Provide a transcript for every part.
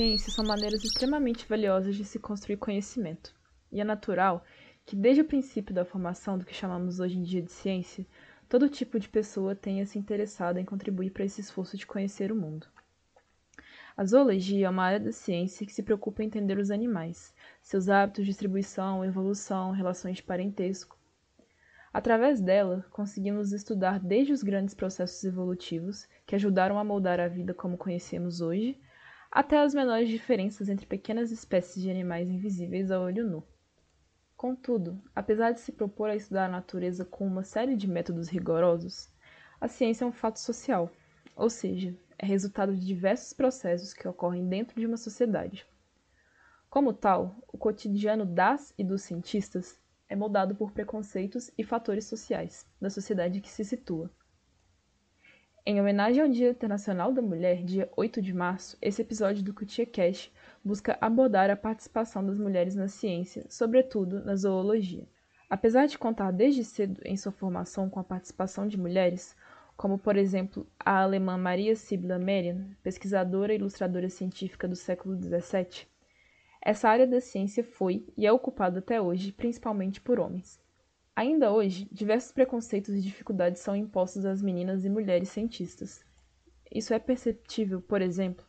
As ciências são maneiras extremamente valiosas de se construir conhecimento, e é natural que, desde o princípio da formação do que chamamos hoje em dia de ciência, todo tipo de pessoa tenha se interessado em contribuir para esse esforço de conhecer o mundo. A zoologia é uma área da ciência que se preocupa em entender os animais, seus hábitos, distribuição, evolução, relações de parentesco. Através dela, conseguimos estudar desde os grandes processos evolutivos que ajudaram a moldar a vida como conhecemos hoje, até as menores diferenças entre pequenas espécies de animais invisíveis a olho nu. Contudo, apesar de se propor a estudar a natureza com uma série de métodos rigorosos, a ciência é um fato social, ou seja, é resultado de diversos processos que ocorrem dentro de uma sociedade. Como tal, o cotidiano das e dos cientistas é moldado por preconceitos e fatores sociais da sociedade que se situa. Em homenagem ao Dia Internacional da Mulher, dia 8 de março, esse episódio do Cutia Cash busca abordar a participação das mulheres na ciência, sobretudo na zoologia. Apesar de contar desde cedo em sua formação com a participação de mulheres, como por exemplo a alemã Maria Sibylla Merian, pesquisadora e ilustradora científica do século XVII, essa área da ciência foi e é ocupada até hoje principalmente por homens. Ainda hoje, diversos preconceitos e dificuldades são impostos às meninas e mulheres cientistas. Isso é perceptível, por exemplo,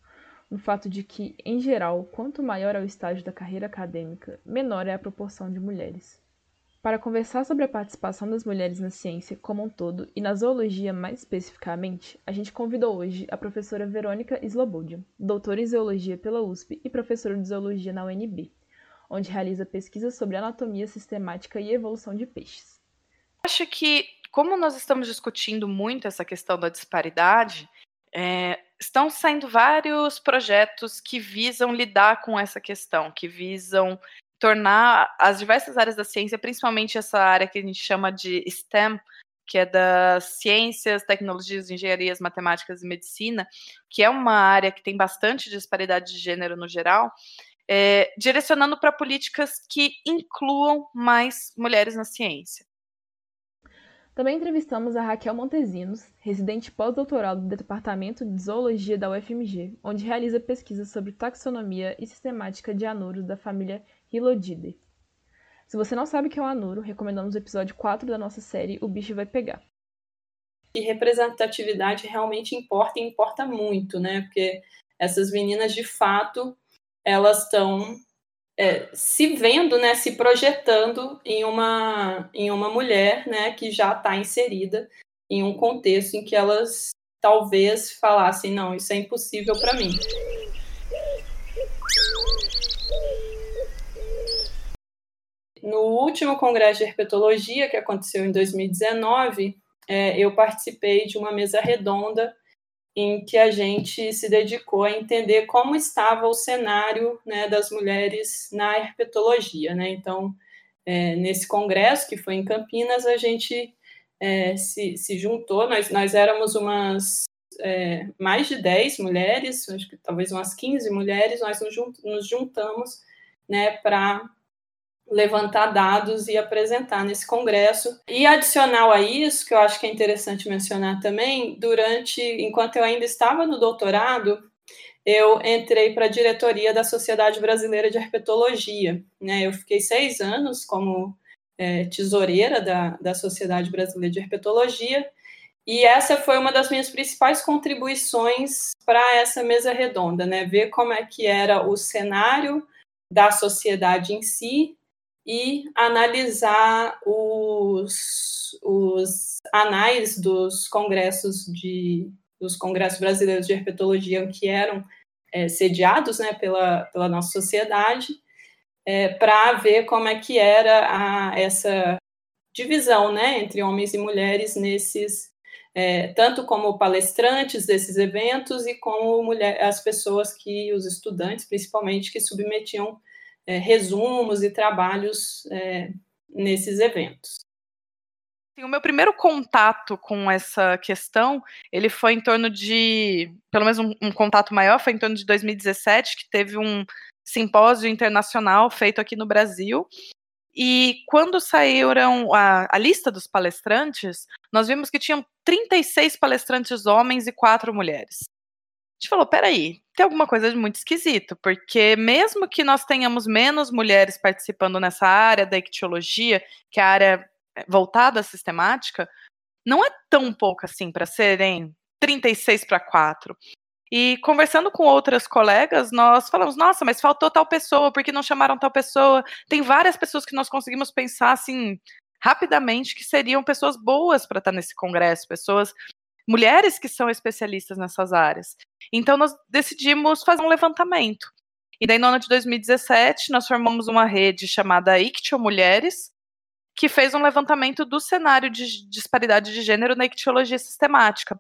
no fato de que, em geral, quanto maior é o estágio da carreira acadêmica, menor é a proporção de mulheres. Para conversar sobre a participação das mulheres na ciência como um todo e na zoologia mais especificamente, a gente convidou hoje a professora Verônica Slobodian, doutora em zoologia pela USP e professora de zoologia na UNB onde realiza pesquisas sobre anatomia sistemática e evolução de peixes. Acho que, como nós estamos discutindo muito essa questão da disparidade, é, estão saindo vários projetos que visam lidar com essa questão, que visam tornar as diversas áreas da ciência, principalmente essa área que a gente chama de STEM, que é das ciências, tecnologias, engenharias, matemáticas e medicina, que é uma área que tem bastante disparidade de gênero no geral, é, direcionando para políticas que incluam mais mulheres na ciência. Também entrevistamos a Raquel Montesinos, residente pós-doutoral do Departamento de Zoologia da UFMG, onde realiza pesquisas sobre taxonomia e sistemática de anuros da família Hylodidae. Se você não sabe o que é um anuro, recomendamos o episódio 4 da nossa série O Bicho Vai Pegar. E representatividade realmente importa e importa muito, né? Porque essas meninas, de fato, elas estão é, se vendo, né, se projetando em uma, em uma mulher né, que já está inserida em um contexto em que elas talvez falassem: não, isso é impossível para mim. No último congresso de herpetologia, que aconteceu em 2019, é, eu participei de uma mesa redonda em que a gente se dedicou a entender como estava o cenário né, das mulheres na herpetologia. Né? Então, é, nesse congresso, que foi em Campinas, a gente é, se, se juntou, nós, nós éramos umas é, mais de 10 mulheres, acho que talvez umas 15 mulheres, nós nos, juntamos né, para levantar dados e apresentar nesse congresso. E adicional a isso, que eu acho que é interessante mencionar também, durante, enquanto eu ainda estava no doutorado, eu entrei para a diretoria da Sociedade Brasileira de Herpetologia. Né? Eu fiquei seis anos como é, tesoureira da, da Sociedade Brasileira de Herpetologia, e essa foi uma das minhas principais contribuições para essa mesa redonda, né? Ver como é que era o cenário da sociedade em si e analisar os, os anais dos congressos de dos congressos brasileiros de herpetologia que eram é, sediados né, pela, pela nossa sociedade é, para ver como é que era a, essa divisão né, entre homens e mulheres nesses é, tanto como palestrantes desses eventos e como mulher, as pessoas que os estudantes principalmente que submetiam é, resumos e trabalhos é, nesses eventos. O meu primeiro contato com essa questão, ele foi em torno de, pelo menos um, um contato maior, foi em torno de 2017, que teve um simpósio internacional feito aqui no Brasil, e quando saíram a, a, lista dos palestrantes, nós vimos que tinham 36 palestrantes homens e quatro mulheres. Gente falou: peraí, tem alguma coisa de muito esquisito, porque mesmo que nós tenhamos menos mulheres participando nessa área da ictiologia, que é a área é, voltada à sistemática, não é tão pouco assim para serem 36 para 4. E conversando com outras colegas, nós falamos: nossa, mas faltou tal pessoa, por que não chamaram tal pessoa? Tem várias pessoas que nós conseguimos pensar assim rapidamente que seriam pessoas boas para estar nesse congresso, pessoas mulheres que são especialistas nessas áreas. Então nós decidimos fazer um levantamento. E daí no ano de 2017 nós formamos uma rede chamada Ictio Mulheres, que fez um levantamento do cenário de disparidade de gênero na ictiologia sistemática.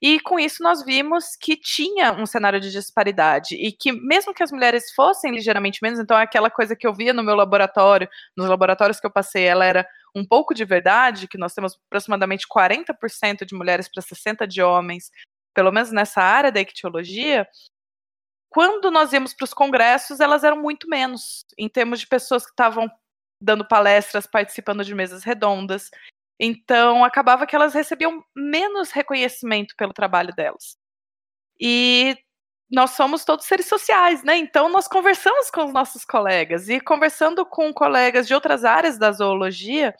E com isso nós vimos que tinha um cenário de disparidade e que mesmo que as mulheres fossem ligeiramente menos, então aquela coisa que eu via no meu laboratório, nos laboratórios que eu passei, ela era um pouco de verdade, que nós temos aproximadamente 40% de mulheres para 60 de homens, pelo menos nessa área da ictiologia, quando nós íamos para os congressos, elas eram muito menos, em termos de pessoas que estavam dando palestras, participando de mesas redondas. Então, acabava que elas recebiam menos reconhecimento pelo trabalho delas. E nós somos todos seres sociais, né? Então, nós conversamos com os nossos colegas. E conversando com colegas de outras áreas da zoologia,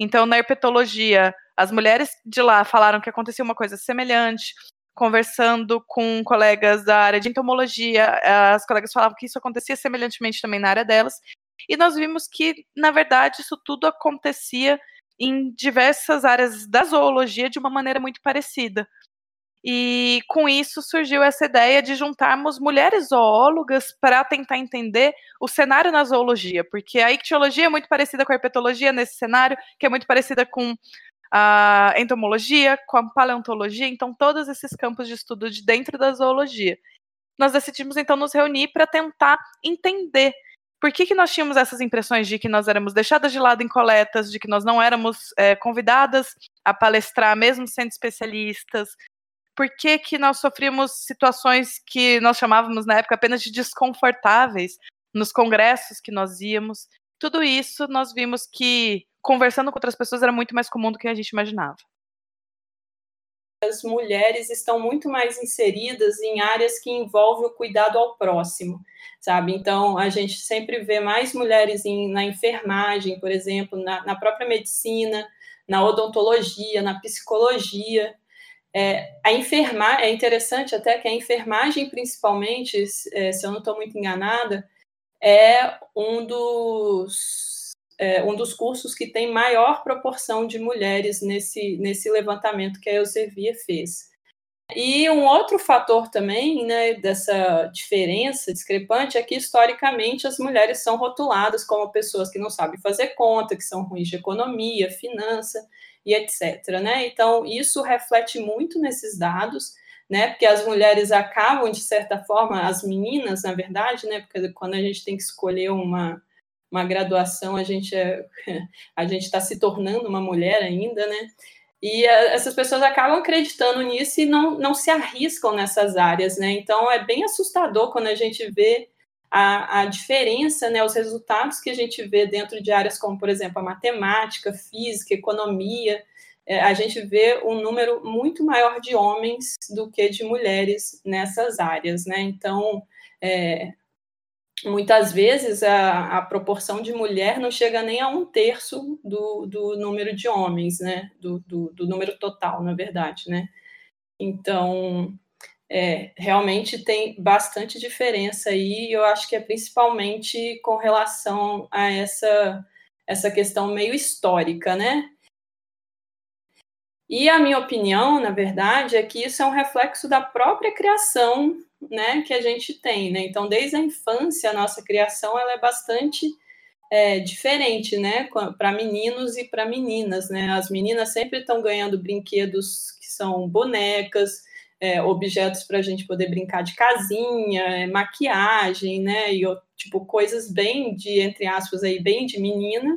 então, na herpetologia, as mulheres de lá falaram que acontecia uma coisa semelhante. Conversando com colegas da área de entomologia, as colegas falavam que isso acontecia semelhantemente também na área delas. E nós vimos que, na verdade, isso tudo acontecia em diversas áreas da zoologia de uma maneira muito parecida. E com isso surgiu essa ideia de juntarmos mulheres zoólogas para tentar entender o cenário na zoologia, porque a ictiologia é muito parecida com a herpetologia nesse cenário, que é muito parecida com a entomologia, com a paleontologia, então todos esses campos de estudo de dentro da zoologia. Nós decidimos então nos reunir para tentar entender por que, que nós tínhamos essas impressões de que nós éramos deixadas de lado em coletas, de que nós não éramos é, convidadas a palestrar, mesmo sendo especialistas? Por que, que nós sofríamos situações que nós chamávamos na época apenas de desconfortáveis nos congressos que nós íamos? Tudo isso nós vimos que conversando com outras pessoas era muito mais comum do que a gente imaginava as mulheres estão muito mais inseridas em áreas que envolvem o cuidado ao próximo, sabe? Então, a gente sempre vê mais mulheres em, na enfermagem, por exemplo, na, na, própria medicina, na odontologia, na psicologia. É, a enfermar é interessante até que a enfermagem, principalmente, é, se eu não estou muito enganada, é um dos é, um dos cursos que tem maior proporção de mulheres nesse, nesse levantamento que a Elsevier fez. E um outro fator também né, dessa diferença discrepante é que, historicamente, as mulheres são rotuladas como pessoas que não sabem fazer conta, que são ruins de economia, finança e etc. Né? Então, isso reflete muito nesses dados, né, porque as mulheres acabam, de certa forma, as meninas, na verdade, né, porque quando a gente tem que escolher uma, uma graduação, a gente é, a gente está se tornando uma mulher ainda, né? E a, essas pessoas acabam acreditando nisso e não, não se arriscam nessas áreas, né? Então é bem assustador quando a gente vê a, a diferença, né? Os resultados que a gente vê dentro de áreas como, por exemplo, a matemática, física, economia. É, a gente vê um número muito maior de homens do que de mulheres nessas áreas, né? Então, é, muitas vezes a, a, proporção de mulher não chega nem a um terço do, do número de homens, né? Do, do, do, número total, na verdade, né? Então, é, realmente tem bastante diferença aí, eu acho que é principalmente com relação a essa, essa questão meio histórica, né? E a minha opinião, na verdade, é que isso é um reflexo da própria criação né, que a gente tem, né? Então, desde a infância, a nossa criação ela é bastante é, diferente, né, para meninos e para meninas, né? As meninas sempre estão ganhando brinquedos que são bonecas, é, objetos para a gente poder brincar de casinha, é, maquiagem, né? E tipo coisas bem de entre aspas aí bem de menina,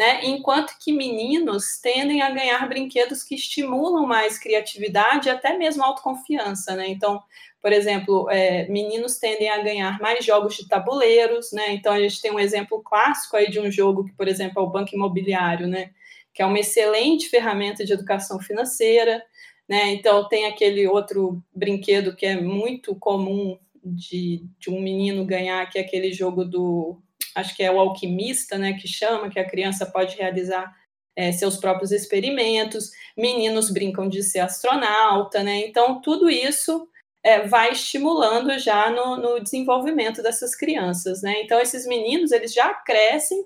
né? Enquanto que meninos tendem a ganhar brinquedos que estimulam mais criatividade e até mesmo autoconfiança, né? Então, por exemplo, é, meninos tendem a ganhar mais jogos de tabuleiros, né? Então a gente tem um exemplo clássico aí de um jogo que, por exemplo, é o Banco Imobiliário, né? Que é uma excelente ferramenta de educação financeira, né? Então tem aquele outro brinquedo que é muito comum de, de um menino ganhar, que é aquele jogo do, acho que é o alquimista, né, que chama, que a criança pode realizar é, seus próprios experimentos, meninos brincam de ser astronauta, né? Então tudo isso é, vai estimulando já no, no, desenvolvimento dessas crianças, né? Então esses meninos eles já crescem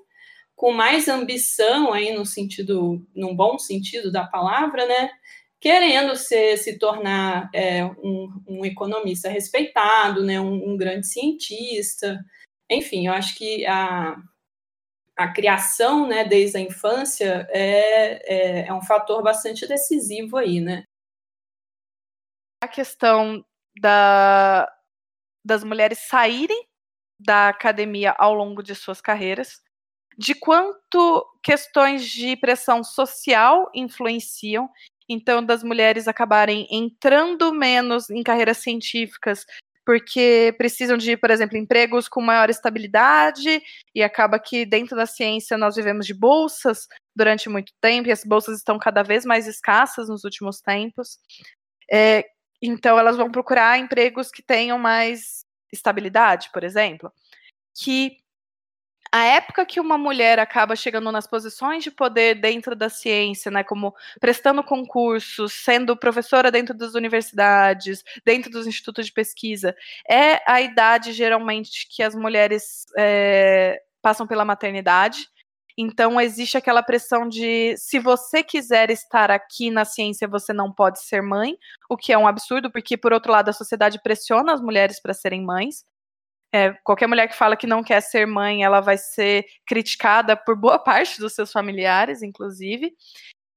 com mais ambição aí no sentido, num bom sentido da palavra, né? Querendo ser, se tornar é, um, um, economista respeitado, né? Um, um, grande cientista, enfim, eu acho que a, a criação, né, desde a infância é, é, é um fator bastante decisivo aí, né? A questão da, das mulheres saírem da academia ao longo de suas carreiras, de quanto questões de pressão social influenciam. Então, das mulheres acabarem entrando menos em carreiras científicas porque precisam de, por exemplo, empregos com maior estabilidade, e acaba que dentro da ciência nós vivemos de bolsas durante muito tempo, e as bolsas estão cada vez mais escassas nos últimos tempos. É, então, elas vão procurar empregos que tenham mais estabilidade, por exemplo, que a época que uma mulher acaba chegando nas posições de poder dentro da ciência, né, como prestando concursos, sendo professora dentro das universidades, dentro dos institutos de pesquisa, é a idade geralmente que as mulheres é, passam pela maternidade. Então existe aquela pressão de se você quiser estar aqui na ciência, você não pode ser mãe, o que é um absurdo, porque por outro lado a sociedade pressiona as mulheres para serem mães. É, qualquer mulher que fala que não quer ser mãe, ela vai ser criticada por boa parte dos seus familiares, inclusive.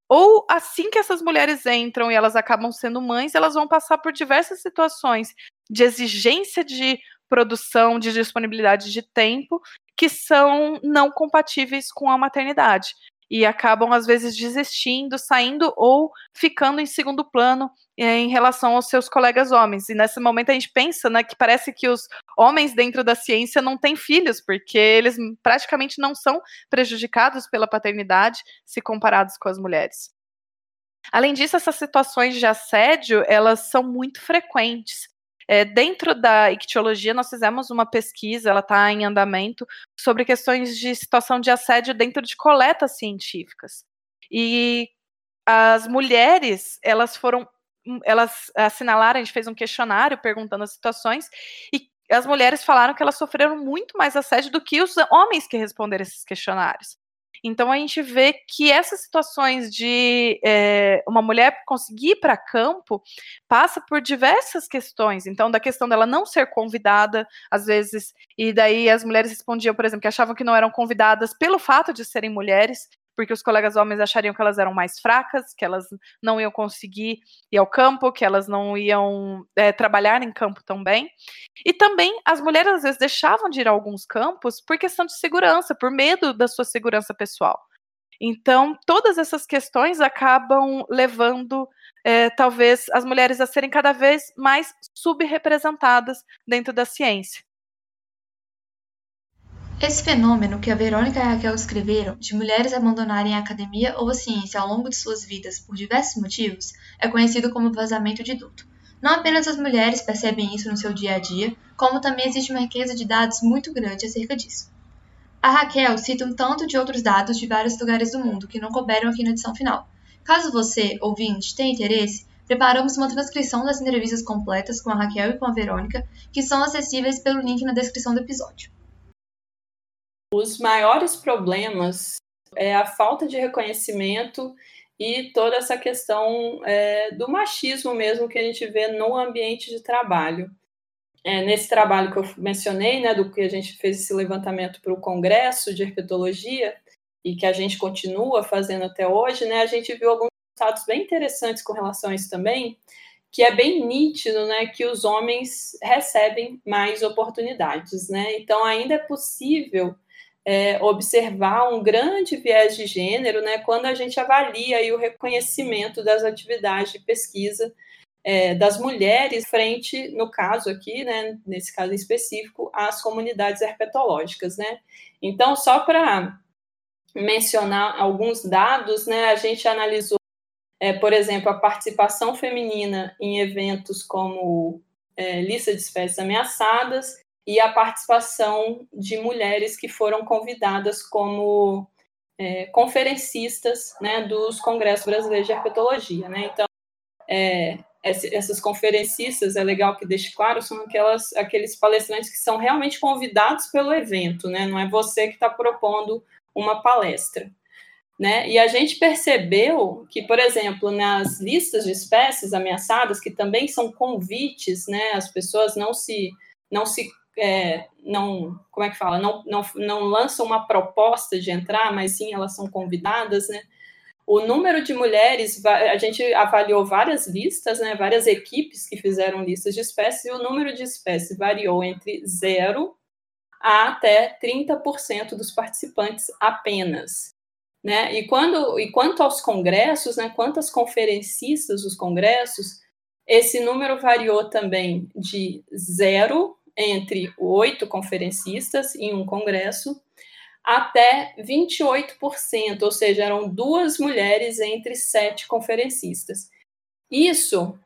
Ou assim que essas mulheres entram e elas acabam sendo mães, elas vão passar por diversas situações de exigência de produção, de disponibilidade de tempo, que são não compatíveis com a maternidade e acabam às vezes desistindo, saindo ou ficando em segundo plano em relação aos seus colegas homens. E nesse momento a gente pensa né, que parece que os homens dentro da ciência não têm filhos, porque eles praticamente não são prejudicados pela paternidade se comparados com as mulheres. Além disso, essas situações de assédio, elas são muito frequentes. É, dentro da ictiologia, nós fizemos uma pesquisa, ela está em andamento, sobre questões de situação de assédio dentro de coletas científicas. E as mulheres, elas foram, elas assinalaram, a gente fez um questionário perguntando as situações, e as mulheres falaram que elas sofreram muito mais assédio do que os homens que responderam esses questionários. Então a gente vê que essas situações de é, uma mulher conseguir ir para campo passa por diversas questões. Então, da questão dela não ser convidada, às vezes, e daí as mulheres respondiam, por exemplo, que achavam que não eram convidadas pelo fato de serem mulheres, porque os colegas homens achariam que elas eram mais fracas, que elas não iam conseguir ir ao campo, que elas não iam é, trabalhar em campo também. E também as mulheres às vezes deixavam de ir a alguns campos por questão de segurança, por medo da sua segurança pessoal. Então, todas essas questões acabam levando, é, talvez, as mulheres a serem cada vez mais subrepresentadas dentro da ciência. Esse fenômeno que a Verônica e a Raquel escreveram, de mulheres abandonarem a academia ou a ciência ao longo de suas vidas por diversos motivos, é conhecido como vazamento de duto. Não apenas as mulheres percebem isso no seu dia a dia, como também existe uma riqueza de dados muito grande acerca disso. A Raquel cita um tanto de outros dados de vários lugares do mundo que não couberam aqui na edição final. Caso você, ouvinte, tenha interesse, preparamos uma transcrição das entrevistas completas com a Raquel e com a Verônica, que são acessíveis pelo link na descrição do episódio. Os maiores problemas é a falta de reconhecimento e toda essa questão é, do machismo mesmo que a gente vê no ambiente de trabalho. É, nesse trabalho que eu mencionei, né, do que a gente fez esse levantamento para o Congresso de Herpetologia, e que a gente continua fazendo até hoje, né, a gente viu alguns resultados bem interessantes com relação a isso também, que é bem nítido, né, que os homens recebem mais oportunidades, né? Então ainda é possível é, observar um grande viés de gênero né, quando a gente avalia aí, o reconhecimento das atividades de pesquisa é, das mulheres frente, no caso aqui, né, nesse caso específico, às comunidades herpetológicas. Né? Então, só para mencionar alguns dados, né, a gente analisou é, por exemplo, a participação feminina em eventos como é, lista de espécies ameaçadas e a participação de mulheres que foram convidadas como é, conferencistas né, dos congressos brasileiros de herpetologia. Né? Então, é, essas conferencistas, é legal que deixe claro, são aquelas, aqueles palestrantes que são realmente convidados pelo evento, né? não é você que está propondo uma palestra. Né? E a gente percebeu que, por exemplo, nas listas de espécies ameaçadas, que também são convites, né? as pessoas não se, não se é, não, como é que fala, não, não, não lançam uma proposta de entrar, mas sim elas são convidadas, né? O número de mulheres, a gente avaliou várias listas, né, várias equipes que fizeram listas de espécies, e o número de espécies variou entre zero a até 30% dos participantes apenas. Né? E, quando, e quanto aos congressos, né, quantas conferencistas dos congressos, esse número variou também de zero entre oito conferencistas em um congresso até 28%, ou seja, eram duas mulheres entre sete conferencistas. Isso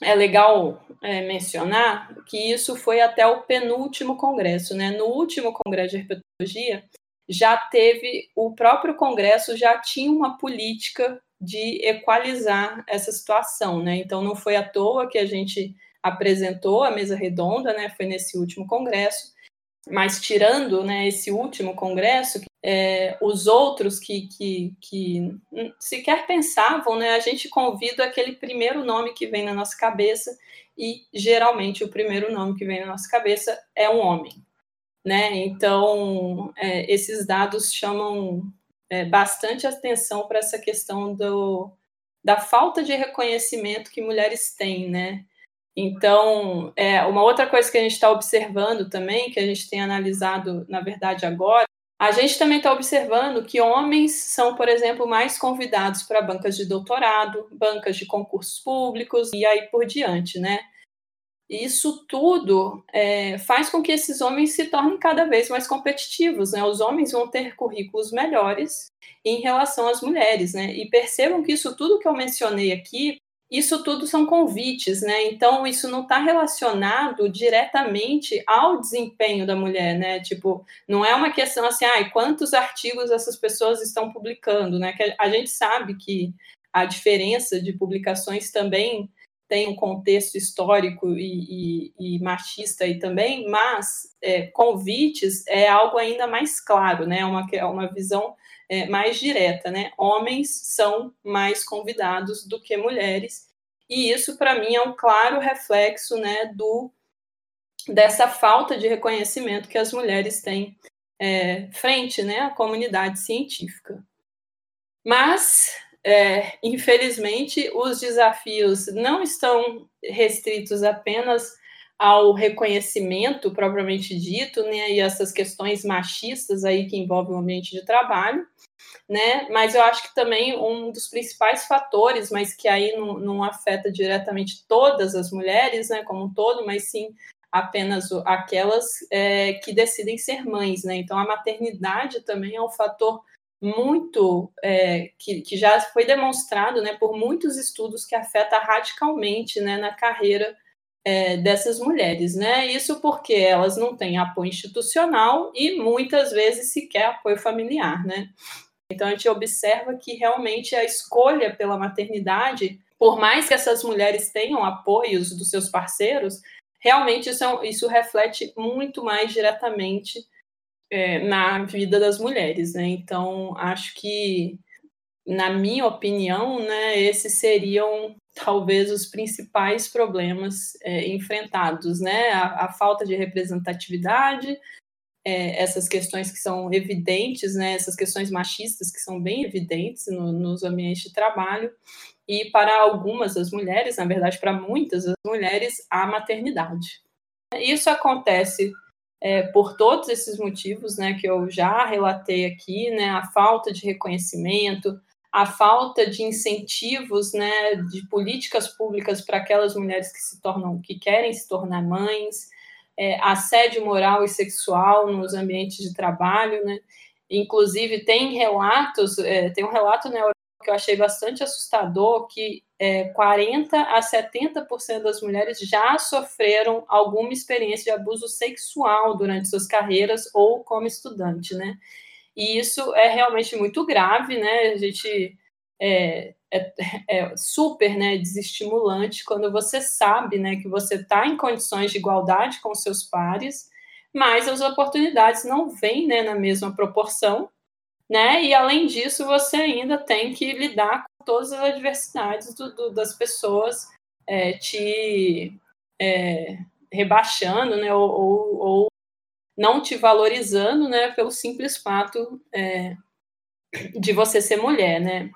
é legal é, mencionar que isso foi até o penúltimo congresso, né? No último congresso de herpetologia, já teve o próprio congresso já tinha uma política de equalizar essa situação, né? Então não foi à toa que a gente apresentou a mesa redonda, né? Foi nesse último congresso mas tirando né, esse último congresso, é, os outros que, que, que sequer pensavam, né, a gente convida aquele primeiro nome que vem na nossa cabeça, e geralmente o primeiro nome que vem na nossa cabeça é um homem. Né? Então, é, esses dados chamam é, bastante atenção para essa questão do, da falta de reconhecimento que mulheres têm, né? Então, é, uma outra coisa que a gente está observando também, que a gente tem analisado, na verdade, agora, a gente também está observando que homens são, por exemplo, mais convidados para bancas de doutorado, bancas de concursos públicos e aí por diante, né? Isso tudo é, faz com que esses homens se tornem cada vez mais competitivos, né? Os homens vão ter currículos melhores em relação às mulheres, né? E percebam que isso tudo que eu mencionei aqui isso tudo são convites, né? Então, isso não está relacionado diretamente ao desempenho da mulher, né? Tipo, não é uma questão assim, ah, quantos artigos essas pessoas estão publicando, né? Que a gente sabe que a diferença de publicações também tem um contexto histórico e, e, e machista aí também, mas é, convites é algo ainda mais claro, né? Uma, é uma visão é, mais direta, né? Homens são mais convidados do que mulheres, e isso para mim é um claro reflexo, né, do dessa falta de reconhecimento que as mulheres têm é, frente, né, à comunidade científica. Mas, é, infelizmente, os desafios não estão restritos apenas ao reconhecimento propriamente dito, né, e essas questões machistas aí que envolvem o ambiente de trabalho, né, mas eu acho que também um dos principais fatores, mas que aí não, não afeta diretamente todas as mulheres, né, como um todo, mas sim apenas aquelas é, que decidem ser mães, né, então a maternidade também é um fator muito é, que, que já foi demonstrado, né, por muitos estudos que afeta radicalmente, né, na carreira é, dessas mulheres, né? Isso porque elas não têm apoio institucional e muitas vezes sequer apoio familiar, né? Então a gente observa que realmente a escolha pela maternidade, por mais que essas mulheres tenham apoios dos seus parceiros, realmente isso, é, isso reflete muito mais diretamente é, na vida das mulheres, né? Então acho que na minha opinião, né, esses seriam talvez os principais problemas é, enfrentados, né? A, a, falta de representatividade, é, essas questões que são evidentes, né? Essas questões machistas que são bem evidentes no, nos ambientes de trabalho e para algumas das mulheres, na verdade, para muitas das mulheres, a maternidade. Isso acontece é, por todos esses motivos, né, que eu já relatei aqui, né, a falta de reconhecimento, a falta de incentivos, né, de políticas públicas para aquelas mulheres que se tornam, que querem se tornar mães, é, assédio moral e sexual nos ambientes de trabalho, né? Inclusive tem relatos, é, tem um relato na Europa que eu achei bastante assustador, que é, 40 a 70% das mulheres já sofreram alguma experiência de abuso sexual durante suas carreiras ou como estudante, né? E isso é realmente muito grave, né? A gente é, é, é super né, desestimulante quando você sabe né, que você está em condições de igualdade com seus pares, mas as oportunidades não vêm né, na mesma proporção, né? E além disso, você ainda tem que lidar com todas as adversidades do, do, das pessoas é, te é, rebaixando, né? Ou, ou, ou, não te valorizando, né? Pelo simples fato é, de você ser mulher, né?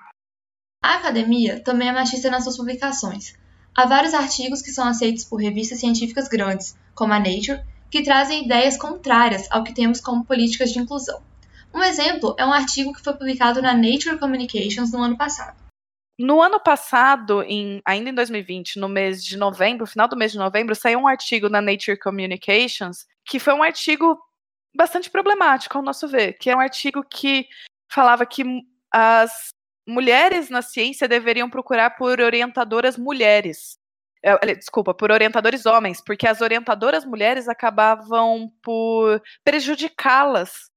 A academia também é machista nas suas publicações. Há vários artigos que são aceitos por revistas científicas grandes, como a Nature, que trazem ideias contrárias ao que temos como políticas de inclusão. Um exemplo é um artigo que foi publicado na Nature Communications no ano passado. No ano passado, em, ainda em 2020, no mês de novembro, final do mês de novembro, saiu um artigo na Nature Communications que foi um artigo bastante problemático, ao nosso ver, que é um artigo que falava que as mulheres na ciência deveriam procurar por orientadoras mulheres. É, desculpa, por orientadores homens, porque as orientadoras mulheres acabavam por prejudicá-las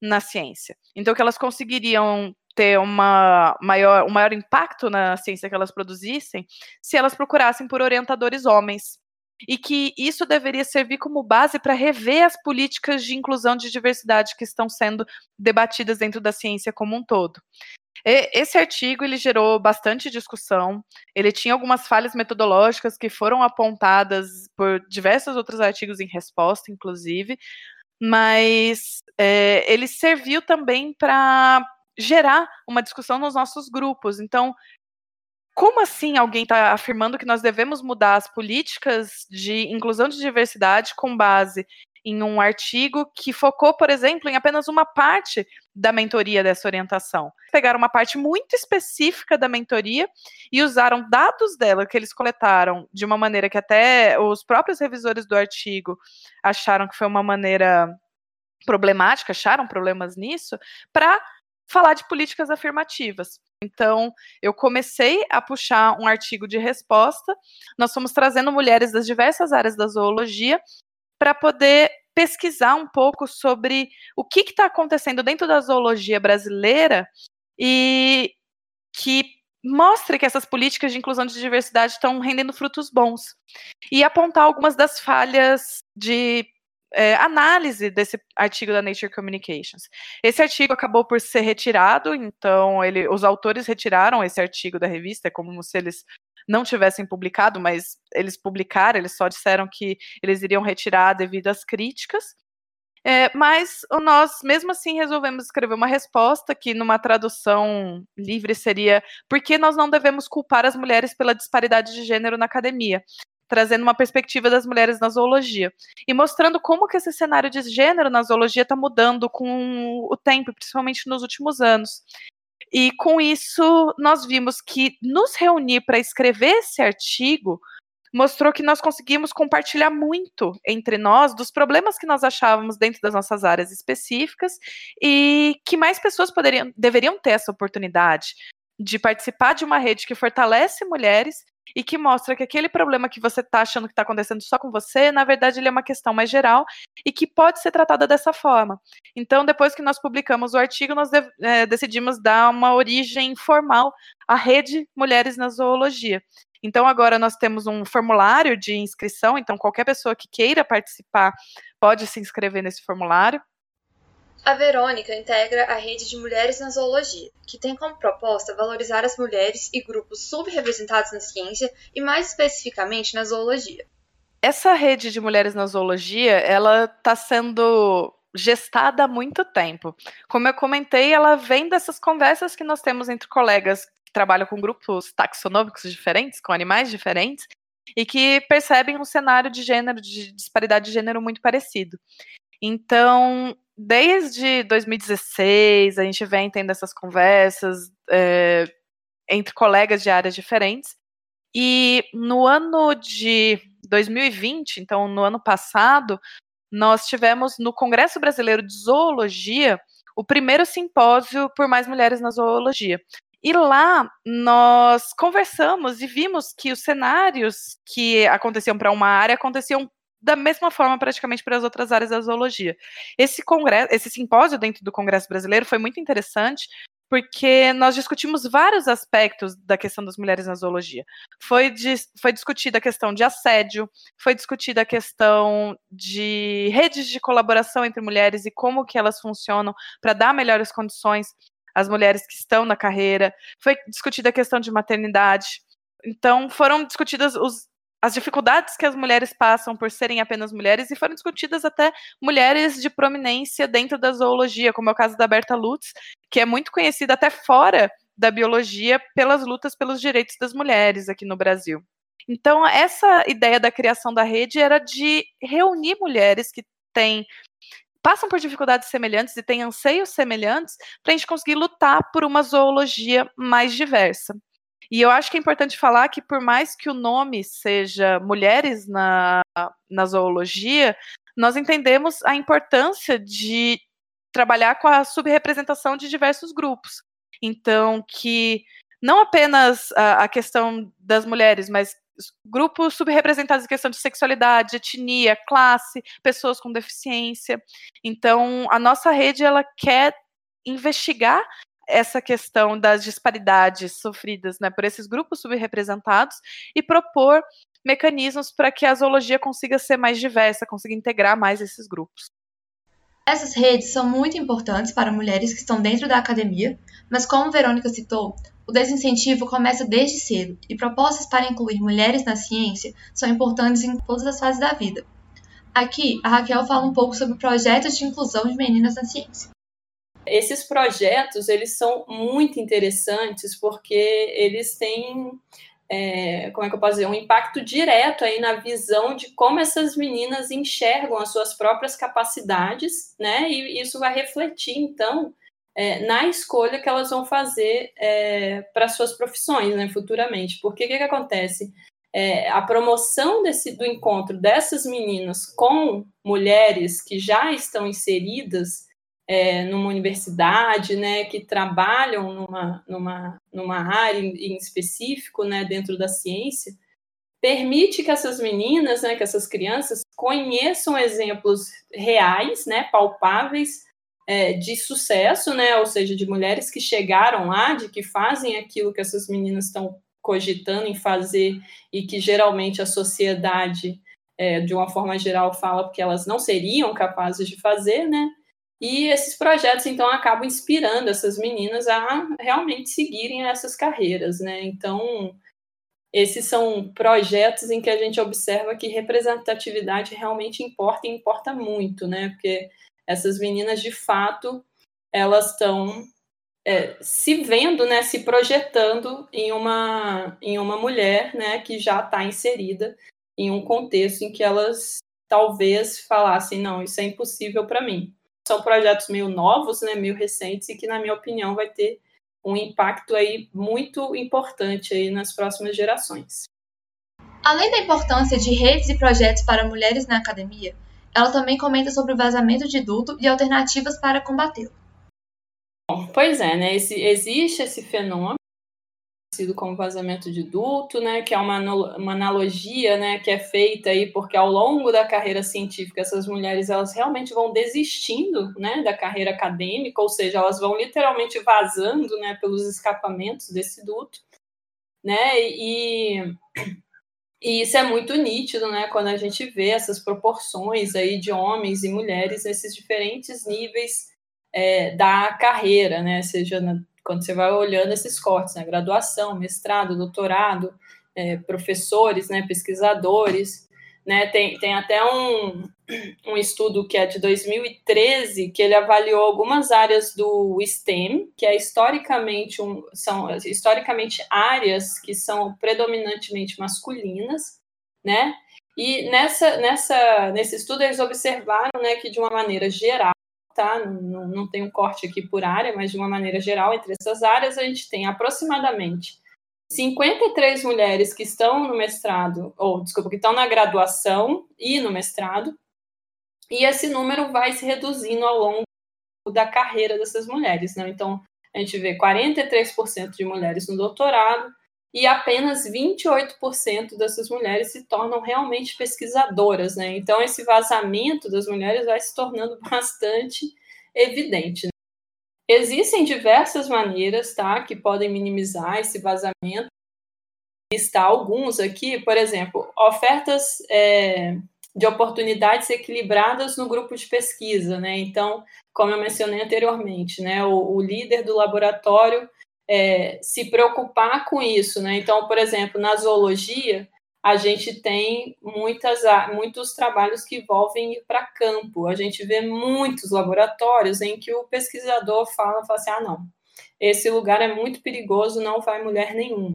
na ciência. Então, que elas conseguiriam ter uma maior, um maior impacto na ciência que elas produzissem se elas procurassem por orientadores homens. E que isso deveria servir como base para rever as políticas de inclusão de diversidade que estão sendo debatidas dentro da ciência como um todo. Esse artigo ele gerou bastante discussão. Ele tinha algumas falhas metodológicas que foram apontadas por diversos outros artigos em resposta, inclusive, mas é, ele serviu também para gerar uma discussão nos nossos grupos. Então, como assim alguém está afirmando que nós devemos mudar as políticas de inclusão de diversidade com base em um artigo que focou, por exemplo, em apenas uma parte da mentoria dessa orientação. Pegaram uma parte muito específica da mentoria e usaram dados dela que eles coletaram de uma maneira que até os próprios revisores do artigo acharam que foi uma maneira problemática, acharam problemas nisso, para falar de políticas afirmativas. Então, eu comecei a puxar um artigo de resposta. Nós fomos trazendo mulheres das diversas áreas da zoologia para poder pesquisar um pouco sobre o que está acontecendo dentro da zoologia brasileira e que mostre que essas políticas de inclusão de diversidade estão rendendo frutos bons e apontar algumas das falhas de é, análise desse artigo da Nature Communications. Esse artigo acabou por ser retirado, então ele, os autores retiraram esse artigo da revista, é como se eles não tivessem publicado, mas eles publicaram, eles só disseram que eles iriam retirar devido às críticas. É, mas nós, mesmo assim, resolvemos escrever uma resposta que, numa tradução livre, seria: por que nós não devemos culpar as mulheres pela disparidade de gênero na academia? Trazendo uma perspectiva das mulheres na zoologia e mostrando como que esse cenário de gênero na zoologia está mudando com o tempo, principalmente nos últimos anos. E com isso, nós vimos que nos reunir para escrever esse artigo mostrou que nós conseguimos compartilhar muito entre nós dos problemas que nós achávamos dentro das nossas áreas específicas e que mais pessoas poderiam, deveriam ter essa oportunidade de participar de uma rede que fortalece mulheres e que mostra que aquele problema que você está achando que está acontecendo só com você, na verdade, ele é uma questão mais geral e que pode ser tratada dessa forma. Então, depois que nós publicamos o artigo, nós de, é, decidimos dar uma origem formal à rede Mulheres na Zoologia. Então, agora nós temos um formulário de inscrição, então qualquer pessoa que queira participar pode se inscrever nesse formulário. A Verônica integra a rede de Mulheres na Zoologia, que tem como proposta valorizar as mulheres e grupos subrepresentados na ciência e mais especificamente na zoologia. Essa rede de Mulheres na Zoologia, ela está sendo gestada há muito tempo. Como eu comentei, ela vem dessas conversas que nós temos entre colegas que trabalham com grupos taxonômicos diferentes, com animais diferentes, e que percebem um cenário de gênero, de disparidade de gênero muito parecido. Então, desde 2016, a gente vem tendo essas conversas é, entre colegas de áreas diferentes. E no ano de 2020, então no ano passado, nós tivemos no Congresso Brasileiro de Zoologia o primeiro simpósio por mais mulheres na zoologia. E lá nós conversamos e vimos que os cenários que aconteciam para uma área aconteciam da mesma forma praticamente para as outras áreas da zoologia. Esse congresso, esse simpósio dentro do Congresso Brasileiro foi muito interessante, porque nós discutimos vários aspectos da questão das mulheres na zoologia. Foi, foi discutida a questão de assédio, foi discutida a questão de redes de colaboração entre mulheres e como que elas funcionam para dar melhores condições às mulheres que estão na carreira, foi discutida a questão de maternidade. Então, foram discutidas os, as dificuldades que as mulheres passam por serem apenas mulheres e foram discutidas até mulheres de prominência dentro da zoologia, como é o caso da Berta Lutz, que é muito conhecida até fora da biologia pelas lutas pelos direitos das mulheres aqui no Brasil. Então, essa ideia da criação da rede era de reunir mulheres que têm passam por dificuldades semelhantes e têm anseios semelhantes para a gente conseguir lutar por uma zoologia mais diversa. E eu acho que é importante falar que, por mais que o nome seja Mulheres na, na Zoologia, nós entendemos a importância de trabalhar com a subrepresentação de diversos grupos. Então, que não apenas a, a questão das mulheres, mas grupos subrepresentados em questão de sexualidade, etnia, classe, pessoas com deficiência. Então, a nossa rede ela quer investigar essa questão das disparidades sofridas né, por esses grupos subrepresentados e propor mecanismos para que a zoologia consiga ser mais diversa, consiga integrar mais esses grupos. Essas redes são muito importantes para mulheres que estão dentro da academia, mas como Verônica citou, o desincentivo começa desde cedo e propostas para incluir mulheres na ciência são importantes em todas as fases da vida. Aqui, a Raquel fala um pouco sobre projetos de inclusão de meninas na ciência. Esses projetos, eles são muito interessantes porque eles têm, é, como é que eu posso dizer, um impacto direto aí na visão de como essas meninas enxergam as suas próprias capacidades, né? E isso vai refletir, então, é, na escolha que elas vão fazer é, para suas profissões, né, futuramente. Porque o que, que acontece? É, a promoção desse, do encontro dessas meninas com mulheres que já estão inseridas é, numa universidade, né, que trabalham numa, numa, numa área em específico, né, dentro da ciência, permite que essas meninas, né, que essas crianças conheçam exemplos reais, né, palpáveis é, de sucesso, né, ou seja, de mulheres que chegaram lá, de que fazem aquilo que essas meninas estão cogitando em fazer e que geralmente a sociedade, é, de uma forma geral, fala porque elas não seriam capazes de fazer, né, e esses projetos, então, acabam inspirando essas meninas a realmente seguirem essas carreiras, né? Então, esses são projetos em que a gente observa que representatividade realmente importa e importa muito, né? Porque essas meninas, de fato, elas estão é, se vendo, né, se projetando em uma, em uma mulher né, que já está inserida em um contexto em que elas talvez falassem, não, isso é impossível para mim são projetos meio novos, né, meio recentes e que na minha opinião vai ter um impacto aí muito importante aí nas próximas gerações. Além da importância de redes e projetos para mulheres na academia, ela também comenta sobre o vazamento de duto e alternativas para combatê-lo. Pois é, né? Esse, existe esse fenômeno conhecido como vazamento de duto, né, que é uma, uma analogia, né, que é feita aí porque ao longo da carreira científica essas mulheres elas realmente vão desistindo, né, da carreira acadêmica, ou seja, elas vão literalmente vazando, né, pelos escapamentos desse duto, né, e, e isso é muito nítido, né, quando a gente vê essas proporções aí de homens e mulheres nesses diferentes níveis é, da carreira, né, seja na, quando você vai olhando esses cortes, né, graduação, mestrado, doutorado, é, professores, né, pesquisadores, né, tem, tem até um, um estudo que é de 2013 que ele avaliou algumas áreas do STEM, que é historicamente um, são historicamente áreas que são predominantemente masculinas, né? E nessa, nessa, nesse estudo eles observaram né, que de uma maneira geral tá? Não, não tem um corte aqui por área, mas de uma maneira geral, entre essas áreas, a gente tem aproximadamente 53 mulheres que estão no mestrado, ou desculpa, que estão na graduação e no mestrado, e esse número vai se reduzindo ao longo da carreira dessas mulheres, né? Então, a gente vê 43% de mulheres no doutorado e apenas 28% dessas mulheres se tornam realmente pesquisadoras, né? Então esse vazamento das mulheres vai se tornando bastante evidente. Né? Existem diversas maneiras, tá, que podem minimizar esse vazamento. Está alguns aqui, por exemplo, ofertas é, de oportunidades equilibradas no grupo de pesquisa, né? Então, como eu mencionei anteriormente, né, o, o líder do laboratório é, se preocupar com isso, né? Então, por exemplo, na zoologia, a gente tem muitas, muitos trabalhos que envolvem ir para campo. A gente vê muitos laboratórios em que o pesquisador fala, fala assim, ah, não, esse lugar é muito perigoso, não vai mulher nenhuma.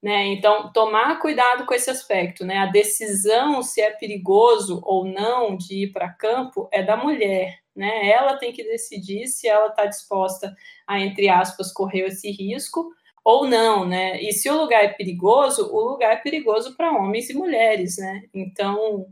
Né? Então, tomar cuidado com esse aspecto, né? A decisão se é perigoso ou não de ir para campo é da mulher, né? Ela tem que decidir se ela está disposta a, entre aspas, correr esse risco ou não, né? E se o lugar é perigoso, o lugar é perigoso para homens e mulheres, né? Então,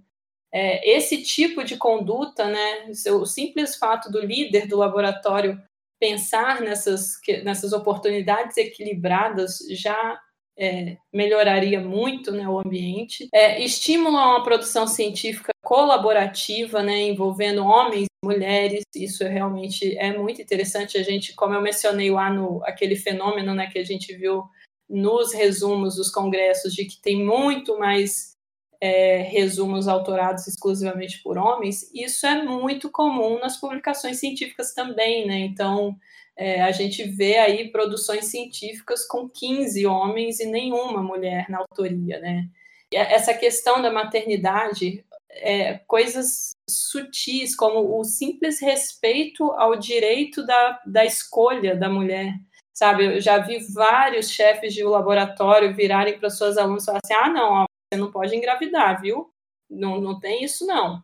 é, esse tipo de conduta, né? O simples fato do líder do laboratório pensar nessas, nessas oportunidades equilibradas já é, melhoraria muito né, o ambiente. É, estimula uma produção científica colaborativa, né, envolvendo homens e mulheres. Isso realmente é muito interessante. A gente, como eu mencionei lá no aquele fenômeno né, que a gente viu nos resumos dos congressos, de que tem muito mais é, resumos autorados exclusivamente por homens, isso é muito comum nas publicações científicas também, né? Então, é, a gente vê aí produções científicas com 15 homens e nenhuma mulher na autoria, né? Essa questão da maternidade, é, coisas sutis, como o simples respeito ao direito da, da escolha da mulher, sabe? Eu já vi vários chefes de laboratório virarem para suas alunas e falar assim: ah, não, você não pode engravidar, viu? Não, não tem isso, não.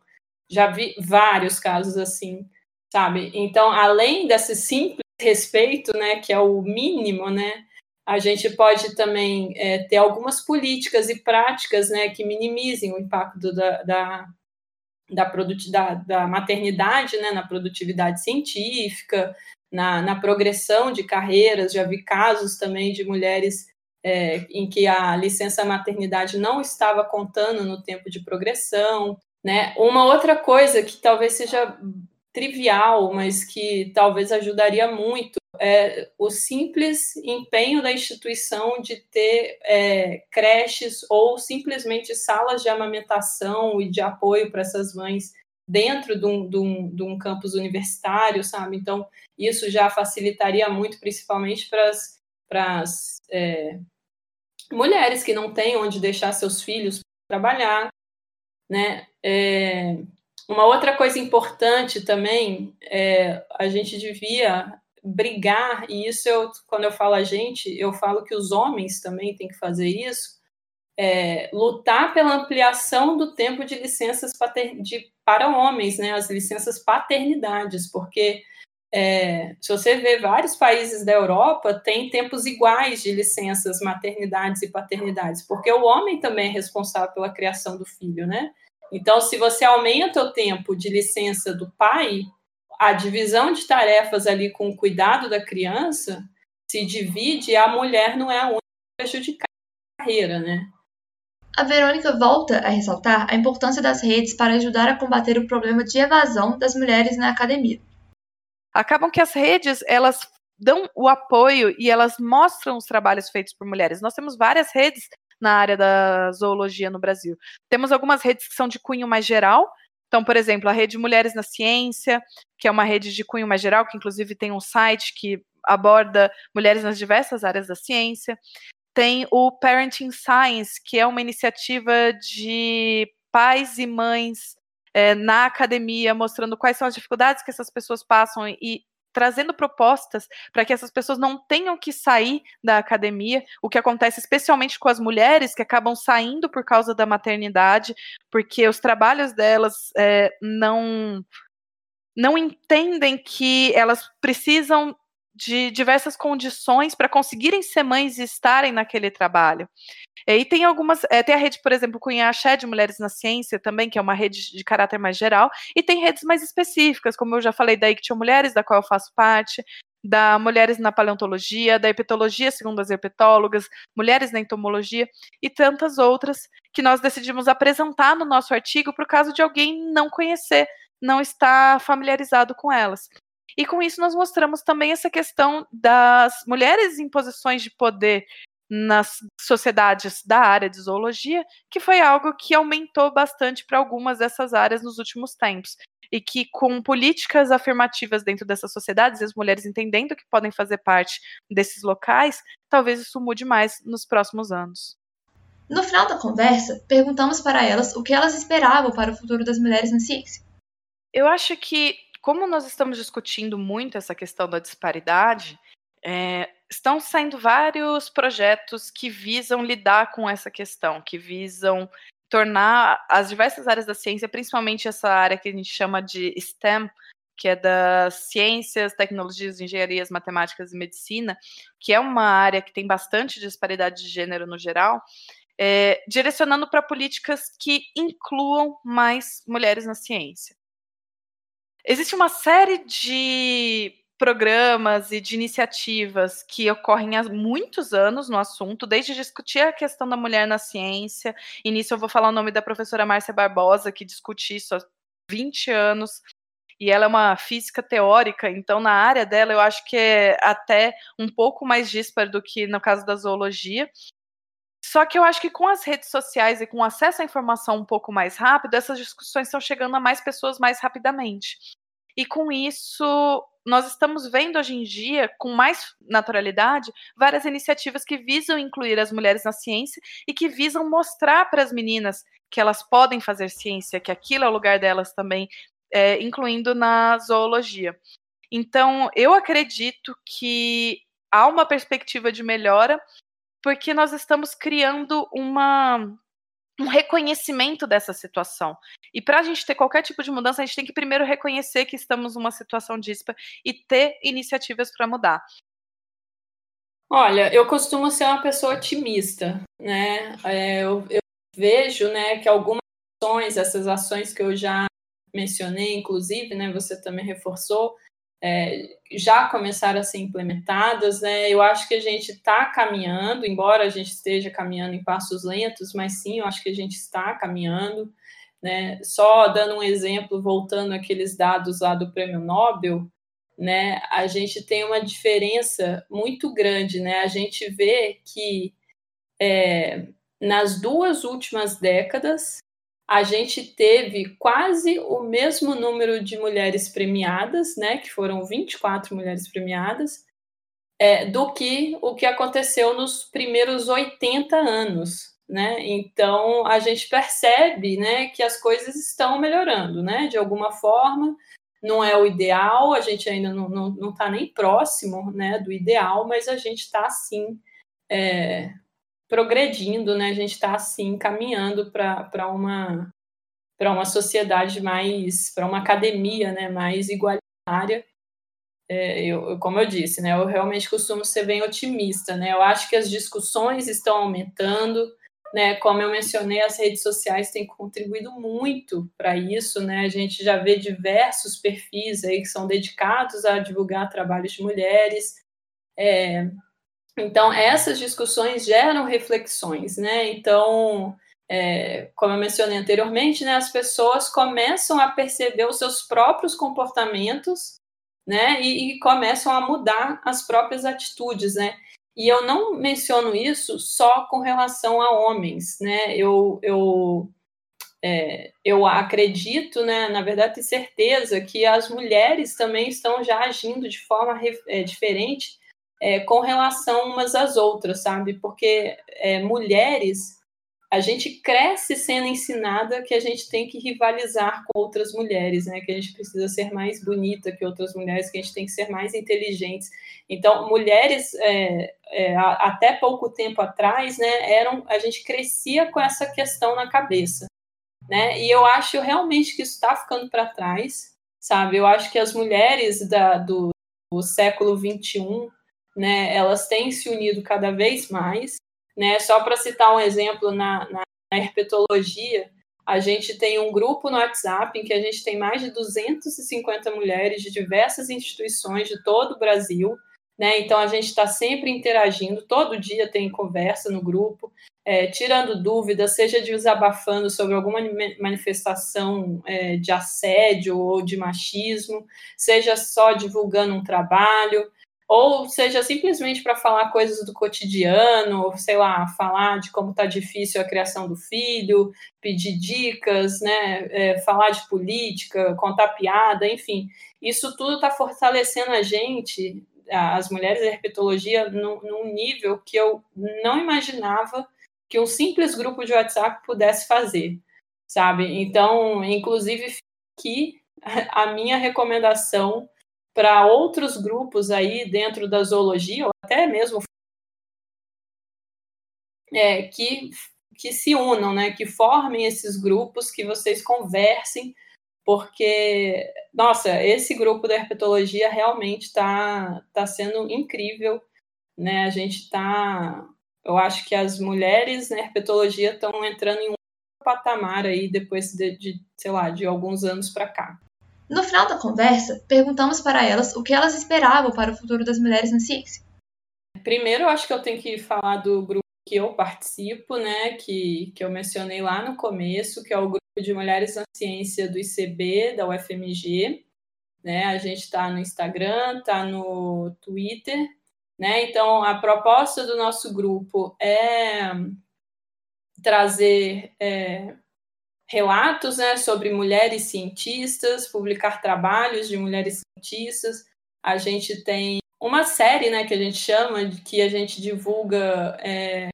Já vi vários casos assim, sabe? Então, além desse simples respeito, né, que é o mínimo, né, a gente pode também é, ter algumas políticas e práticas, né, que minimizem o impacto da, da, da, da, da maternidade, né, na produtividade científica, na, na progressão de carreiras. Já vi casos também de mulheres é, em que a licença maternidade não estava contando no tempo de progressão. Né? Uma outra coisa que talvez seja trivial, mas que talvez ajudaria muito, é o simples empenho da instituição de ter é, creches ou simplesmente salas de amamentação e de apoio para essas mães dentro de um, de, um, de um campus universitário, sabe? Então, isso já facilitaria muito, principalmente para as é, mulheres que não têm onde deixar seus filhos trabalhar, né? É, uma outra coisa importante também, é, a gente devia brigar, e isso eu, quando eu falo a gente, eu falo que os homens também têm que fazer isso, é, lutar pela ampliação do tempo de licenças pater, de, para homens, né, as licenças paternidades, porque é, se você vê vários países da Europa tem tempos iguais de licenças maternidades e paternidades, porque o homem também é responsável pela criação do filho, né? Então, se você aumenta o tempo de licença do pai, a divisão de tarefas ali com o cuidado da criança se divide e a mulher não é a única prejudicada na carreira, né? A Verônica volta a ressaltar a importância das redes para ajudar a combater o problema de evasão das mulheres na academia. Acabam que as redes, elas dão o apoio e elas mostram os trabalhos feitos por mulheres. Nós temos várias redes na área da zoologia no Brasil. Temos algumas redes que são de cunho mais geral. Então, por exemplo, a Rede Mulheres na Ciência, que é uma rede de cunho mais geral, que inclusive tem um site que aborda mulheres nas diversas áreas da ciência. Tem o Parenting Science, que é uma iniciativa de pais e mães é, na academia, mostrando quais são as dificuldades que essas pessoas passam e trazendo propostas para que essas pessoas não tenham que sair da academia, o que acontece especialmente com as mulheres que acabam saindo por causa da maternidade, porque os trabalhos delas é, não não entendem que elas precisam de diversas condições para conseguirem ser mães e estarem naquele trabalho. E tem algumas, é, tem a rede, por exemplo, Cunha Axé de Mulheres na Ciência também, que é uma rede de caráter mais geral, e tem redes mais específicas, como eu já falei da Ictio Mulheres, da qual eu faço parte, da Mulheres na Paleontologia, da Herpetologia segundo as herpetólogas, Mulheres na Entomologia e tantas outras que nós decidimos apresentar no nosso artigo por caso de alguém não conhecer, não estar familiarizado com elas. E com isso nós mostramos também essa questão das mulheres em posições de poder nas sociedades da área de zoologia, que foi algo que aumentou bastante para algumas dessas áreas nos últimos tempos. E que, com políticas afirmativas dentro dessas sociedades, e as mulheres entendendo que podem fazer parte desses locais, talvez isso mude mais nos próximos anos. No final da conversa, perguntamos para elas o que elas esperavam para o futuro das mulheres na ciência. Eu acho que, como nós estamos discutindo muito essa questão da disparidade, é, estão saindo vários projetos que visam lidar com essa questão, que visam tornar as diversas áreas da ciência, principalmente essa área que a gente chama de STEM, que é das ciências, tecnologias, engenharias, matemáticas e medicina, que é uma área que tem bastante disparidade de gênero no geral, é, direcionando para políticas que incluam mais mulheres na ciência. Existe uma série de programas e de iniciativas que ocorrem há muitos anos no assunto, desde discutir a questão da mulher na ciência. Nisso eu vou falar o nome da professora Márcia Barbosa, que discute isso há 20 anos. E ela é uma física teórica, então na área dela eu acho que é até um pouco mais disparo do que no caso da zoologia. Só que eu acho que com as redes sociais e com acesso à informação um pouco mais rápido, essas discussões estão chegando a mais pessoas mais rapidamente. E com isso, nós estamos vendo hoje em dia, com mais naturalidade, várias iniciativas que visam incluir as mulheres na ciência e que visam mostrar para as meninas que elas podem fazer ciência, que aquilo é o lugar delas também, é, incluindo na zoologia. Então, eu acredito que há uma perspectiva de melhora, porque nós estamos criando uma um reconhecimento dessa situação. E para a gente ter qualquer tipo de mudança, a gente tem que primeiro reconhecer que estamos numa situação díspara e ter iniciativas para mudar. Olha, eu costumo ser uma pessoa otimista, né? É, eu, eu, vejo, né, que algumas ações, essas ações que eu já mencionei, inclusive, né, você também reforçou, é, já começaram a ser implementadas. Né? Eu acho que a gente está caminhando, embora a gente esteja caminhando em passos lentos, mas sim, eu acho que a gente está caminhando. Né? Só dando um exemplo, voltando aqueles dados lá do Prêmio Nobel, né? A gente tem uma diferença muito grande, né? A gente vê que é, nas duas últimas décadas a gente teve quase o mesmo número de mulheres premiadas, né, que foram 24 mulheres premiadas, é, do que o que aconteceu nos primeiros 80 anos. Né? Então a gente percebe né, que as coisas estão melhorando, né? De alguma forma, não é o ideal, a gente ainda não está não, não tá nem próximo né, do ideal, mas a gente está sim é, progredindo, né? A gente está assim caminhando para uma para uma sociedade mais, para uma academia, né, mais igualitária. É, eu, como eu disse, né, eu realmente costumo ser bem otimista, né? Eu acho que as discussões estão aumentando, né? Como eu mencionei, as redes sociais têm contribuído muito para isso, né? A gente já vê diversos perfis aí que são dedicados a divulgar trabalhos de mulheres. É, então, essas discussões geram reflexões, né? Então, é, como eu mencionei anteriormente, né, as pessoas começam a perceber os seus próprios comportamentos, né, e, e, começam a mudar as próprias atitudes, né. E eu não menciono isso só com relação a homens, né. Eu, eu, é, eu acredito, né, na verdade, tenho certeza que as mulheres também estão já agindo de forma é, diferente é, com relação umas às outras, sabe? Porque é, mulheres, a gente cresce sendo ensinada que a gente tem que rivalizar com outras mulheres, né? Que a gente precisa ser mais bonita que outras mulheres, que a gente tem que ser mais inteligentes. Então, mulheres, é, é, até pouco tempo atrás, né, eram, a gente crescia com essa questão na cabeça, né? E eu acho realmente que isso está ficando para trás, sabe? Eu acho que as mulheres da, do, do século 21 né, elas têm se unido cada vez mais. Né? Só para citar um exemplo, na, na, na herpetologia, A gente tem um grupo no WhatsApp em que a gente tem mais de 250 mulheres de diversas instituições de todo o Brasil. Né? Então a gente está sempre interagindo, todo dia tem conversa no grupo, é, tirando dúvidas, seja desabafando sobre alguma manifestação é, de assédio ou de machismo, seja só divulgando um trabalho ou seja simplesmente para falar coisas do cotidiano, sei lá, falar de como está difícil a criação do filho, pedir dicas, né, é, falar de política, contar piada, enfim, isso tudo está fortalecendo a gente, as mulheres da herpetologia, num, num nível que eu não imaginava que um simples grupo de WhatsApp pudesse fazer, sabe? Então, inclusive, aqui a minha recomendação para outros grupos aí dentro da zoologia, ou até mesmo é, que, que se unam, né, que formem esses grupos, que vocês conversem, porque, nossa, esse grupo da herpetologia realmente está tá sendo incrível, né, a gente está, eu acho que as mulheres na herpetologia estão entrando em um patamar aí depois de, de sei lá, de alguns anos para cá. No final da conversa, perguntamos para elas o que elas esperavam para o futuro das mulheres na ciência. Primeiro, eu acho que eu tenho que falar do grupo que eu participo, né, que, que eu mencionei lá no começo, que é o grupo de mulheres na ciência do ICB, da UFMG. Né? A gente está no Instagram, está no Twitter. Né? Então, a proposta do nosso grupo é trazer é, relatos né, sobre mulheres cientistas, publicar trabalhos de mulheres cientistas. A gente tem uma série né, que a gente chama, de que a gente divulga é,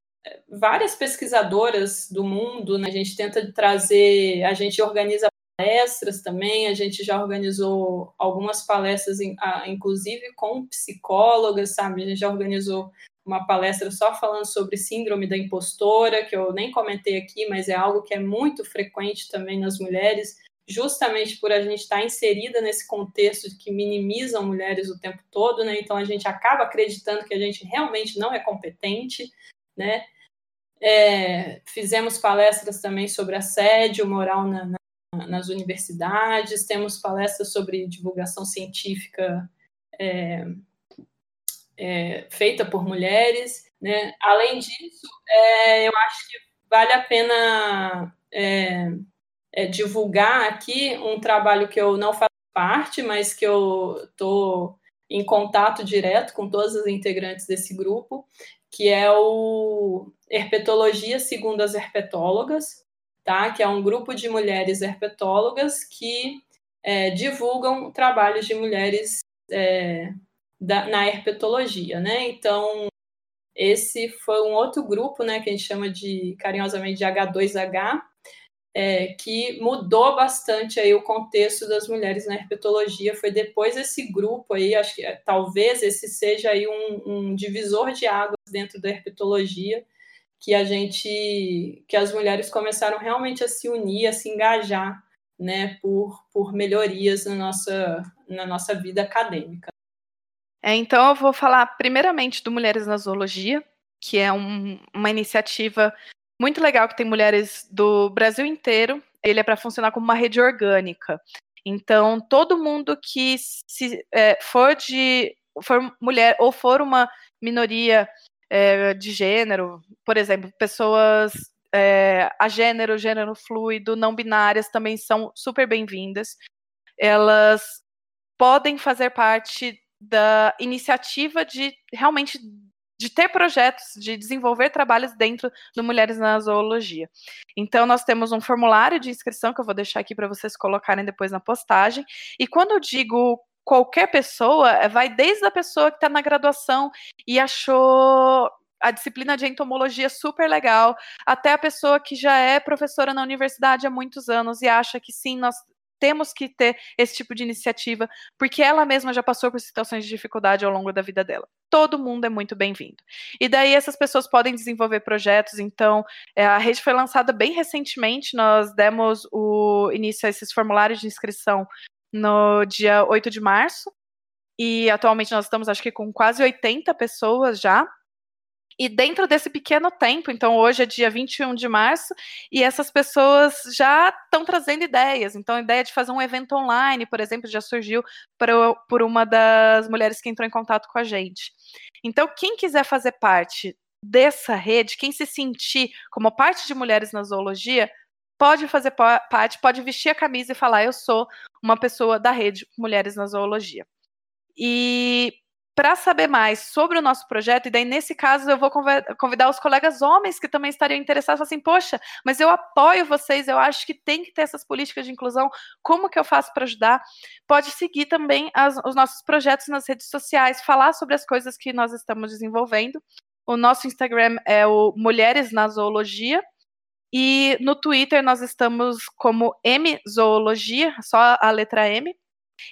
várias pesquisadoras do mundo. Né? A gente tenta trazer, a gente organiza palestras também, a gente já organizou algumas palestras, inclusive com psicólogas, sabe? A gente já organizou uma palestra só falando sobre síndrome da impostora, que eu nem comentei aqui, mas é algo que é muito frequente também nas mulheres, justamente por a gente estar inserida nesse contexto que minimizam mulheres o tempo todo, né? Então a gente acaba acreditando que a gente realmente não é competente, né? É, fizemos palestras também sobre assédio moral na, na, nas universidades, temos palestras sobre divulgação científica é, é, feita por mulheres. Né? Além disso, é, eu acho que vale a pena é, é, divulgar aqui um trabalho que eu não faço parte, mas que eu estou em contato direto com todas as integrantes desse grupo, que é o Herpetologia segundo as herpetólogas, tá? que é um grupo de mulheres herpetólogas que é, divulgam trabalhos de mulheres é, da, na herpetologia, né? Então, esse foi um outro grupo, né, que a gente chama de carinhosamente de H2H, é, que mudou bastante aí o contexto das mulheres na herpetologia. Foi depois desse grupo aí, acho que é, talvez esse seja aí um, um divisor de águas dentro da herpetologia, que a gente, que as mulheres começaram realmente a se unir, a se engajar, né, por, por melhorias na nossa, na nossa vida acadêmica. É, então, eu vou falar primeiramente do Mulheres na Zoologia, que é um, uma iniciativa muito legal que tem mulheres do Brasil inteiro. Ele é para funcionar como uma rede orgânica. Então, todo mundo que se é, for de for mulher ou for uma minoria é, de gênero, por exemplo, pessoas é, a gênero, gênero fluido, não binárias também são super bem-vindas. Elas podem fazer parte da iniciativa de realmente de ter projetos, de desenvolver trabalhos dentro do Mulheres na Zoologia. Então, nós temos um formulário de inscrição que eu vou deixar aqui para vocês colocarem depois na postagem. E quando eu digo qualquer pessoa, é, vai desde a pessoa que está na graduação e achou a disciplina de entomologia super legal, até a pessoa que já é professora na universidade há muitos anos e acha que sim, nós temos que ter esse tipo de iniciativa, porque ela mesma já passou por situações de dificuldade ao longo da vida dela. Todo mundo é muito bem-vindo. E daí essas pessoas podem desenvolver projetos. Então, é, a rede foi lançada bem recentemente. Nós demos o início a esses formulários de inscrição no dia 8 de março. E atualmente nós estamos, acho que, com quase 80 pessoas já. E dentro desse pequeno tempo, então hoje é dia 21 de março, e essas pessoas já estão trazendo ideias. Então, a ideia de fazer um evento online, por exemplo, já surgiu por, por uma das mulheres que entrou em contato com a gente. Então, quem quiser fazer parte dessa rede, quem se sentir como parte de mulheres na zoologia, pode fazer parte, pode vestir a camisa e falar: eu sou uma pessoa da rede Mulheres na Zoologia. E para saber mais sobre o nosso projeto, e daí nesse caso eu vou convidar os colegas homens que também estariam interessados, assim, poxa, mas eu apoio vocês, eu acho que tem que ter essas políticas de inclusão, como que eu faço para ajudar? Pode seguir também as, os nossos projetos nas redes sociais, falar sobre as coisas que nós estamos desenvolvendo. O nosso Instagram é o Mulheres na Zoologia, e no Twitter nós estamos como M Zoologia, só a letra M.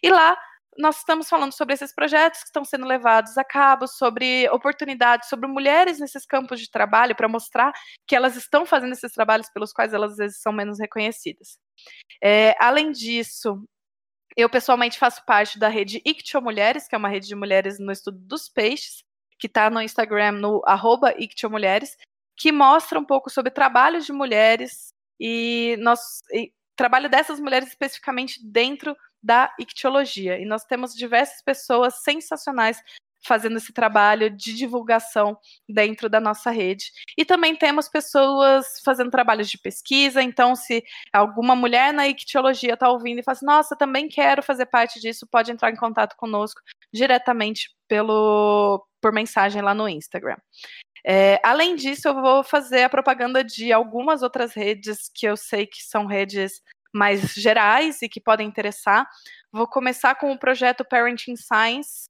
E lá nós estamos falando sobre esses projetos que estão sendo levados a cabo, sobre oportunidades, sobre mulheres nesses campos de trabalho, para mostrar que elas estão fazendo esses trabalhos pelos quais elas às vezes são menos reconhecidas. É, além disso, eu pessoalmente faço parte da rede Ictio Mulheres, que é uma rede de mulheres no estudo dos peixes, que está no Instagram no arroba Mulheres, que mostra um pouco sobre trabalhos de mulheres e, nós, e trabalho dessas mulheres especificamente dentro da ictiologia. E nós temos diversas pessoas sensacionais fazendo esse trabalho de divulgação dentro da nossa rede. E também temos pessoas fazendo trabalhos de pesquisa, então se alguma mulher na ictiologia está ouvindo e fala assim, nossa, também quero fazer parte disso, pode entrar em contato conosco diretamente pelo por mensagem lá no Instagram. É, além disso, eu vou fazer a propaganda de algumas outras redes que eu sei que são redes mais gerais e que podem interessar. Vou começar com o projeto Parenting Science,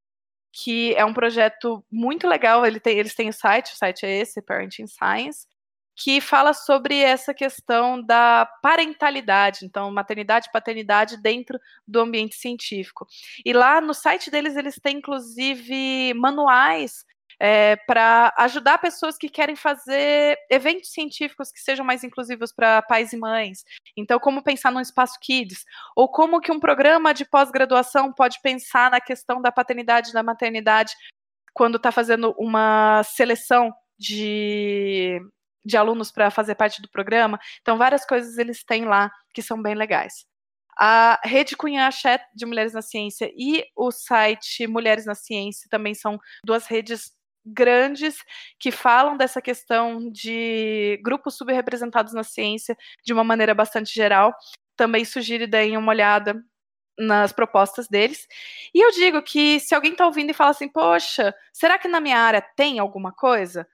que é um projeto muito legal. Ele tem, eles têm o site, o site é esse, Parenting Science, que fala sobre essa questão da parentalidade, então maternidade e paternidade dentro do ambiente científico. E lá no site deles eles têm inclusive manuais é, para ajudar pessoas que querem fazer eventos científicos que sejam mais inclusivos para pais e mães. Então, como pensar no espaço Kids, ou como que um programa de pós-graduação pode pensar na questão da paternidade e da maternidade quando está fazendo uma seleção de, de alunos para fazer parte do programa. Então, várias coisas eles têm lá que são bem legais. A Rede Cunha Axé de Mulheres na Ciência e o site Mulheres na Ciência também são duas redes grandes que falam dessa questão de grupos subrepresentados na ciência de uma maneira bastante geral. Também sugiro deem uma olhada nas propostas deles. E eu digo que se alguém está ouvindo e fala assim, poxa, será que na minha área tem alguma coisa?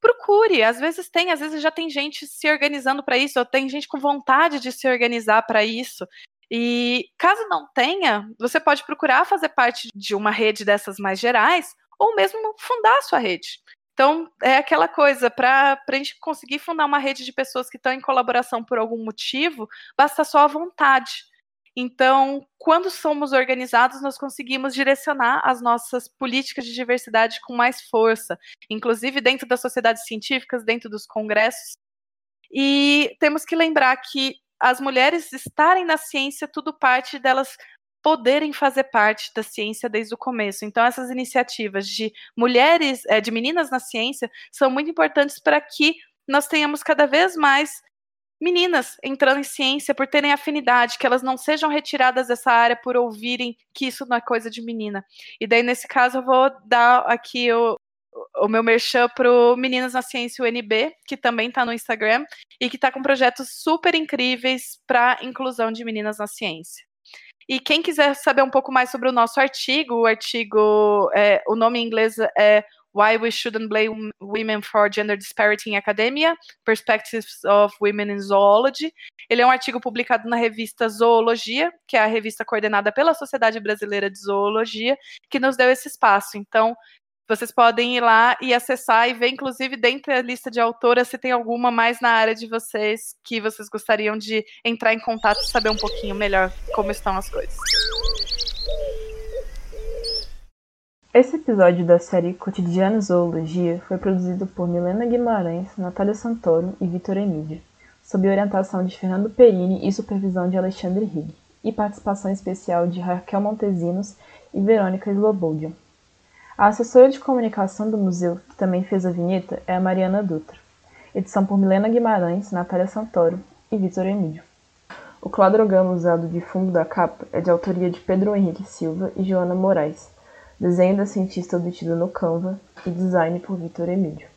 Procure, às vezes tem, às vezes já tem gente se organizando para isso, ou tem gente com vontade de se organizar para isso. E caso não tenha, você pode procurar fazer parte de uma rede dessas mais gerais, ou mesmo fundar a sua rede. Então, é aquela coisa, para a gente conseguir fundar uma rede de pessoas que estão em colaboração por algum motivo, basta só a vontade. Então, quando somos organizados, nós conseguimos direcionar as nossas políticas de diversidade com mais força, inclusive dentro das sociedades científicas, dentro dos congressos. E temos que lembrar que as mulheres estarem na ciência, tudo parte delas poderem fazer parte da ciência desde o começo. Então, essas iniciativas de mulheres, é, de meninas na ciência, são muito importantes para que nós tenhamos cada vez mais meninas entrando em ciência por terem afinidade, que elas não sejam retiradas dessa área por ouvirem que isso não é coisa de menina. E daí, nesse caso, eu vou dar aqui o, o meu merchan pro Meninas na Ciência UNB, que também está no Instagram, e que está com projetos super incríveis para inclusão de meninas na ciência. E quem quiser saber um pouco mais sobre o nosso artigo, o artigo, é, o nome em inglês é Why We Shouldn't Blame Women for Gender Disparity in Academia, Perspectives of Women in Zoology. Ele é um artigo publicado na revista Zoologia, que é a revista coordenada pela Sociedade Brasileira de Zoologia, que nos deu esse espaço. Então, vocês podem ir lá e acessar e ver, inclusive, dentro da lista de autoras, se tem alguma mais na área de vocês que vocês gostariam de entrar em contato e saber um pouquinho melhor como estão as coisas. Esse episódio da série Cotidiano Zoologia foi produzido por Milena Guimarães, Natália Santoro e Vitor Emílio, sob orientação de Fernando Perini e supervisão de Alexandre Rigg, e participação especial de Raquel Montesinos e Verônica Sloboldian. A assessora de comunicação do museu, que também fez a vinheta, é a Mariana Dutra. Edição por Milena Guimarães, Natália Santoro e Vitor Emílio. O cladrograma usado de fundo da capa é de autoria de Pedro Henrique Silva e Joana Moraes, desenho da cientista obtido no Canva e design por Vitor Emílio.